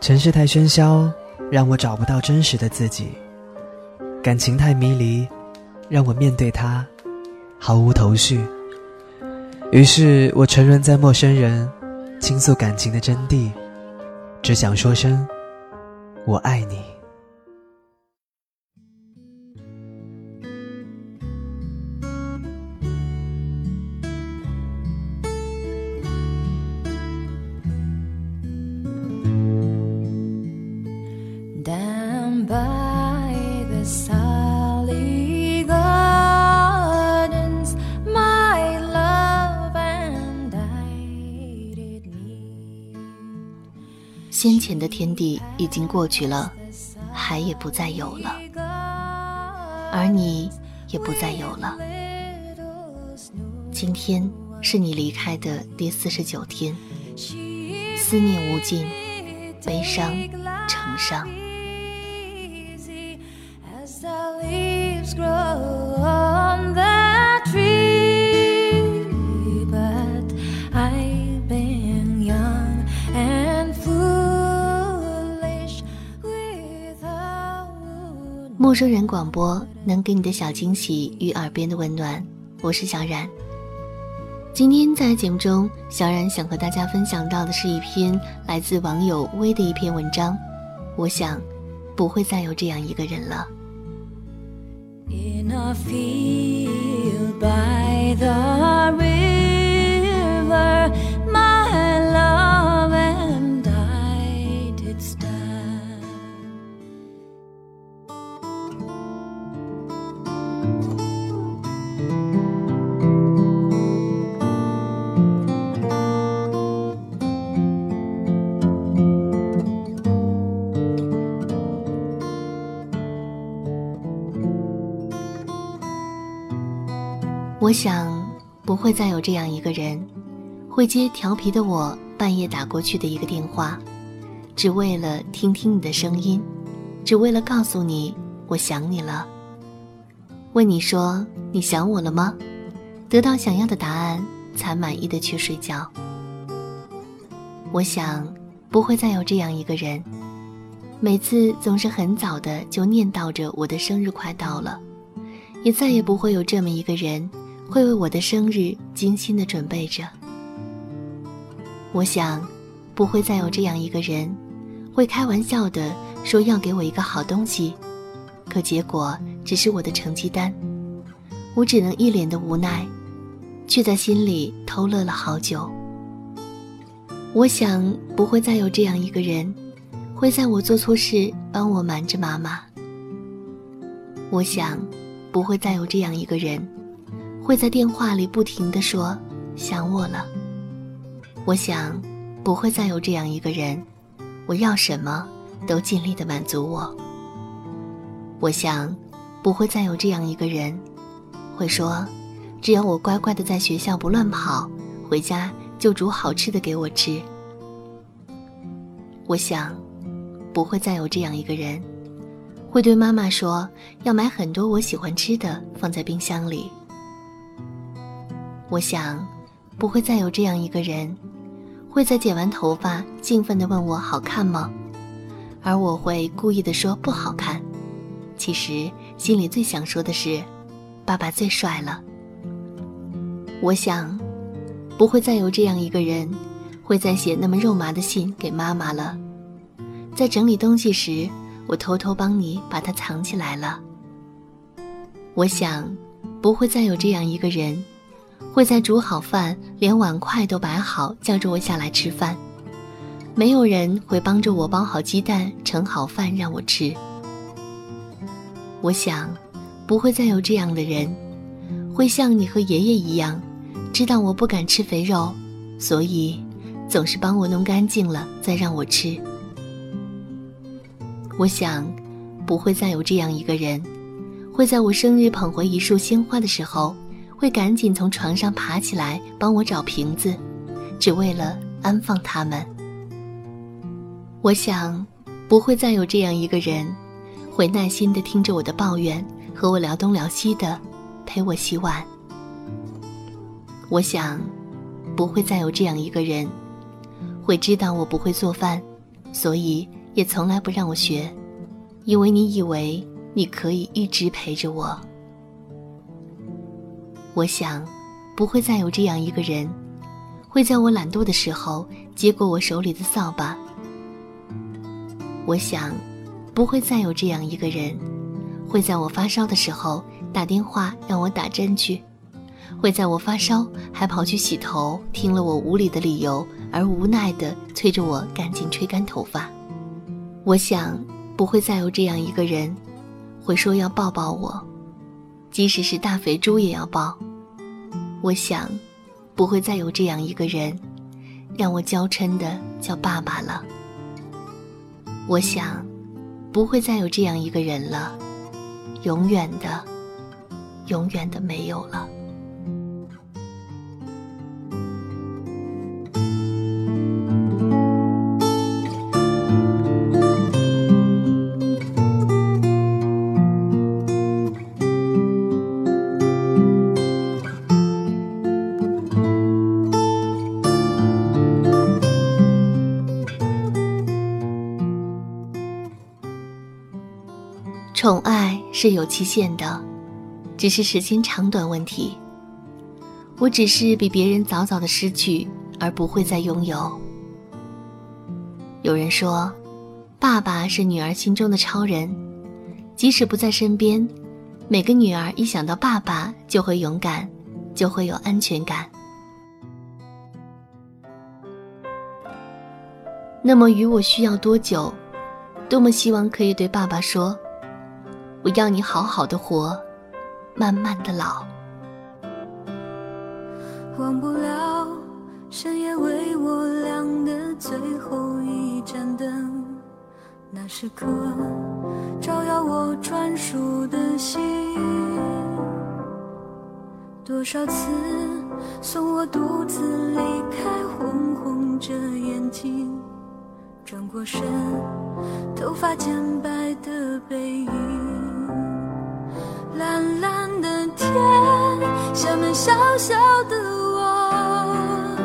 城市太喧嚣，让我找不到真实的自己；感情太迷离，让我面对它毫无头绪。于是我沉沦在陌生人，倾诉感情的真谛，只想说声我爱你。先前的天地已经过去了，海也不再有了，而你也不再有了。今天是你离开的第四十九天，思念无尽，悲伤成伤。陌生人广播能给你的小惊喜与耳边的温暖，我是小冉。今天在节目中，小冉想和大家分享到的是一篇来自网友微的一篇文章。我想，不会再有这样一个人了。In a field by the river 我想不会再有这样一个人，会接调皮的我半夜打过去的一个电话，只为了听听你的声音，只为了告诉你我想你了。问你说你想我了吗？得到想要的答案才满意的去睡觉。我想不会再有这样一个人，每次总是很早的就念叨着我的生日快到了，也再也不会有这么一个人。会为我的生日精心的准备着。我想，不会再有这样一个人，会开玩笑的说要给我一个好东西，可结果只是我的成绩单。我只能一脸的无奈，却在心里偷乐了好久。我想，不会再有这样一个人，会在我做错事帮我瞒着妈妈。我想，不会再有这样一个人。会在电话里不停的说想我了。我想，不会再有这样一个人，我要什么都尽力的满足我。我想，不会再有这样一个人，会说，只要我乖乖的在学校不乱跑，回家就煮好吃的给我吃。我想，不会再有这样一个人，会对妈妈说要买很多我喜欢吃的放在冰箱里。我想，不会再有这样一个人，会在剪完头发兴奋地问我好看吗？而我会故意地说不好看。其实心里最想说的是，爸爸最帅了。我想，不会再有这样一个人，会再写那么肉麻的信给妈妈了。在整理东西时，我偷偷帮你把它藏起来了。我想，不会再有这样一个人。会在煮好饭，连碗筷都摆好，叫着我下来吃饭。没有人会帮着我包好鸡蛋、盛好饭让我吃。我想，不会再有这样的人，会像你和爷爷一样，知道我不敢吃肥肉，所以总是帮我弄干净了再让我吃。我想，不会再有这样一个人，会在我生日捧回一束鲜花的时候。会赶紧从床上爬起来帮我找瓶子，只为了安放它们。我想，不会再有这样一个人，会耐心的听着我的抱怨，和我聊东聊西的，陪我洗碗。我想，不会再有这样一个人，会知道我不会做饭，所以也从来不让我学，因为你以为你可以一直陪着我。我想，不会再有这样一个人，会在我懒惰的时候接过我手里的扫把。我想，不会再有这样一个人，会在我发烧的时候打电话让我打针去，会在我发烧还跑去洗头，听了我无理的理由而无奈的催着我赶紧吹干头发。我想，不会再有这样一个人，会说要抱抱我。即使是大肥猪也要抱。我想，不会再有这样一个人，让我娇嗔的叫爸爸了。我想，不会再有这样一个人了，永远的，永远的没有了。是有期限的，只是时间长短问题。我只是比别人早早的失去，而不会再拥有。有人说，爸爸是女儿心中的超人，即使不在身边，每个女儿一想到爸爸就会勇敢，就会有安全感。那么，与我需要多久？多么希望可以对爸爸说。我要你好好的活，慢慢的老。忘不了深夜为我亮的最后一盏灯，那时刻照耀我专属的心。多少次送我独自离开，红红着眼睛，转过身，头发渐白的背影。蓝蓝的天，下面小小的我，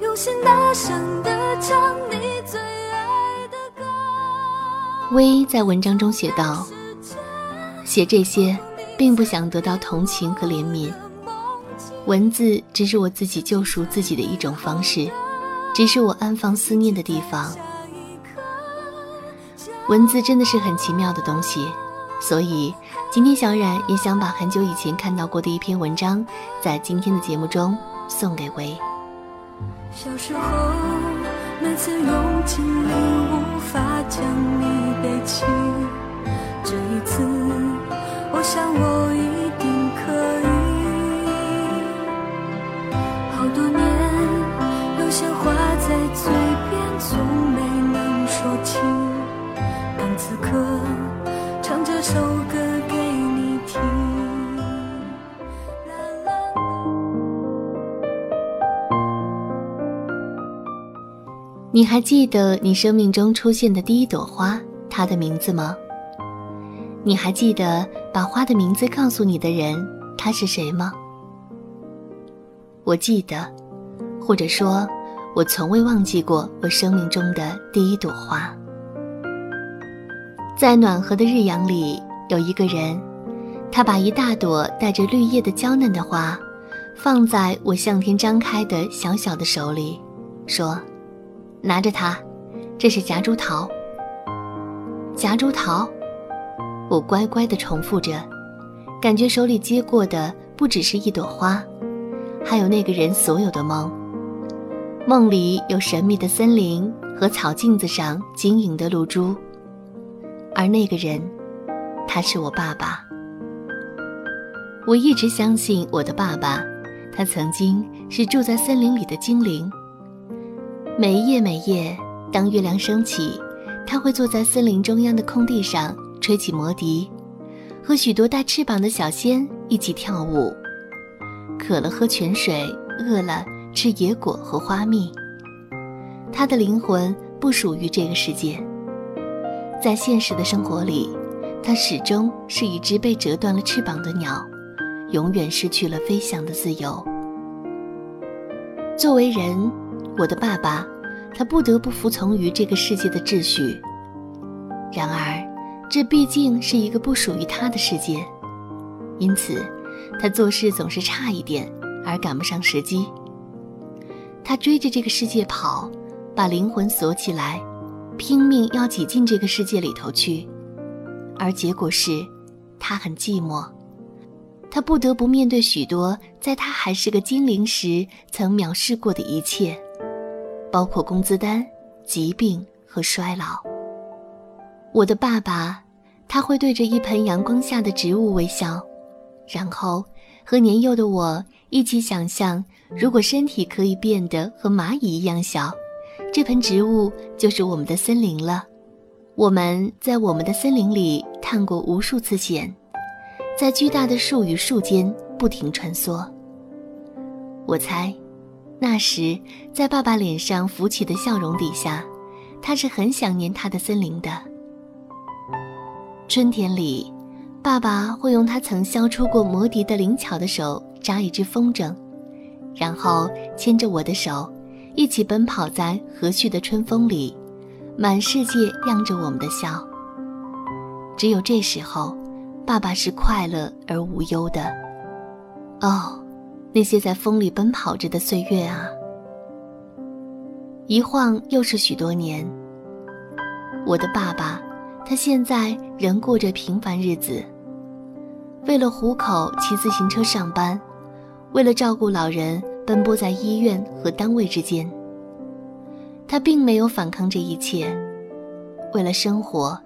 用心大声的唱你最爱的歌。薇在文章中写道：“写这些，并不想得到同情和怜悯，文字只是我自己救赎自己的一种方式，只是我安放思念的地方。文字真的是很奇妙的东西。”所以，今天小冉也想把很久以前看到过的一篇文章，在今天的节目中送给维。小时候，每次用尽力无法将你背起，这一次，我想我你还记得你生命中出现的第一朵花，它的名字吗？你还记得把花的名字告诉你的人，他是谁吗？我记得，或者说，我从未忘记过我生命中的第一朵花。在暖和的日阳里，有一个人，他把一大朵带着绿叶的娇嫩的花，放在我向天张开的小小的手里，说：“拿着它，这是夹竹桃。”夹竹桃，我乖乖地重复着，感觉手里接过的不只是一朵花，还有那个人所有的梦。梦里有神秘的森林和草镜子上晶莹的露珠。而那个人，他是我爸爸。我一直相信我的爸爸，他曾经是住在森林里的精灵。每一夜每夜，当月亮升起，他会坐在森林中央的空地上，吹起魔笛，和许多带翅膀的小仙一起跳舞。渴了喝泉水，饿了吃野果和花蜜。他的灵魂不属于这个世界。在现实的生活里，他始终是一只被折断了翅膀的鸟，永远失去了飞翔的自由。作为人，我的爸爸他不得不服从于这个世界的秩序。然而，这毕竟是一个不属于他的世界，因此，他做事总是差一点，而赶不上时机。他追着这个世界跑，把灵魂锁起来，拼命要挤进这个世界里头去，而结果是，他很寂寞。他不得不面对许多在他还是个精灵时曾藐视过的一切，包括工资单、疾病和衰老。我的爸爸，他会对着一盆阳光下的植物微笑，然后和年幼的我一起想象，如果身体可以变得和蚂蚁一样小，这盆植物就是我们的森林了。我们在我们的森林里探过无数次险。在巨大的树与树间不停穿梭。我猜，那时在爸爸脸上浮起的笑容底下，他是很想念他的森林的。春天里，爸爸会用他曾削出过魔笛的灵巧的手扎一只风筝，然后牵着我的手，一起奔跑在和煦的春风里，满世界漾着我们的笑。只有这时候。爸爸是快乐而无忧的，哦，那些在风里奔跑着的岁月啊！一晃又是许多年。我的爸爸，他现在仍过着平凡日子。为了糊口，骑自行车上班；为了照顾老人，奔波在医院和单位之间。他并没有反抗这一切。为了生活，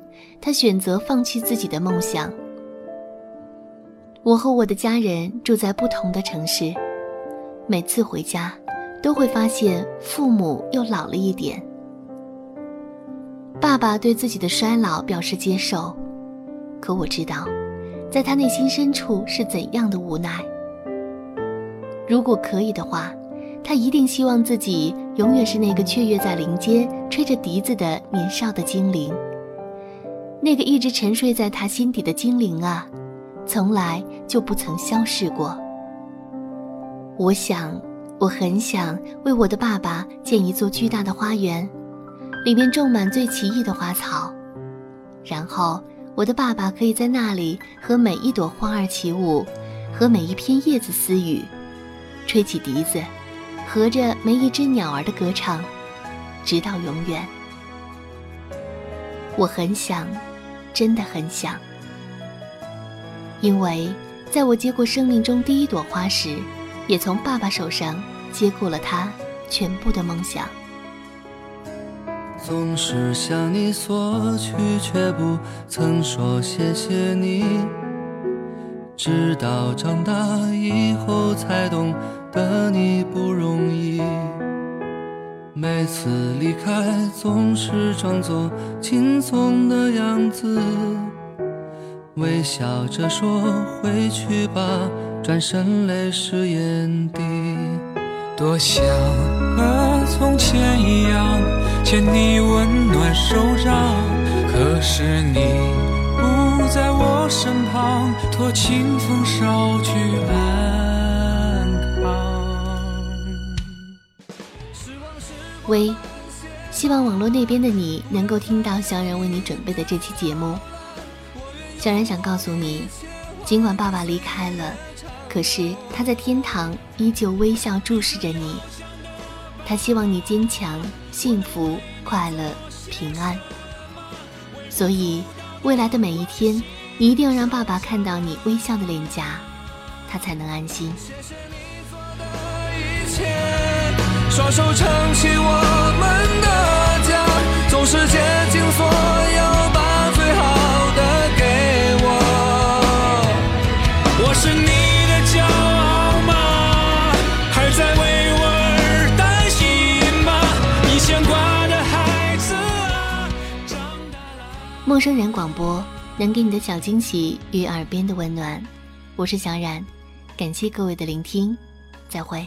他选择放弃自己的梦想。我和我的家人住在不同的城市，每次回家，都会发现父母又老了一点。爸爸对自己的衰老表示接受，可我知道，在他内心深处是怎样的无奈。如果可以的话，他一定希望自己永远是那个雀跃在林间、吹着笛子的年少的精灵，那个一直沉睡在他心底的精灵啊。从来就不曾消逝过。我想，我很想为我的爸爸建一座巨大的花园，里面种满最奇异的花草，然后我的爸爸可以在那里和每一朵花儿起舞，和每一片叶子私语，吹起笛子，和着每一只鸟儿的歌唱，直到永远。我很想，真的很想。因为，在我接过生命中第一朵花时，也从爸爸手上接过了他全部的梦想。总是向你索取，却不曾说谢谢你。直到长大以后才懂得你不容易。每次离开，总是装作轻松的样子。微笑着说回去吧，转身泪湿眼底。多想和从前一样牵你温暖手掌，可是你不在我身旁，托清风捎去安康。喂，希望网络那边的你能够听到小冉为你准备的这期节目。小然想告诉你，尽管爸爸离开了，可是他在天堂依旧微笑注视着你。他希望你坚强、幸福、快乐、平安。所以，未来的每一天，你一定要让爸爸看到你微笑的脸颊，他才能安心。双手撑起陌生人广播能给你的小惊喜与耳边的温暖，我是小冉，感谢各位的聆听，再会。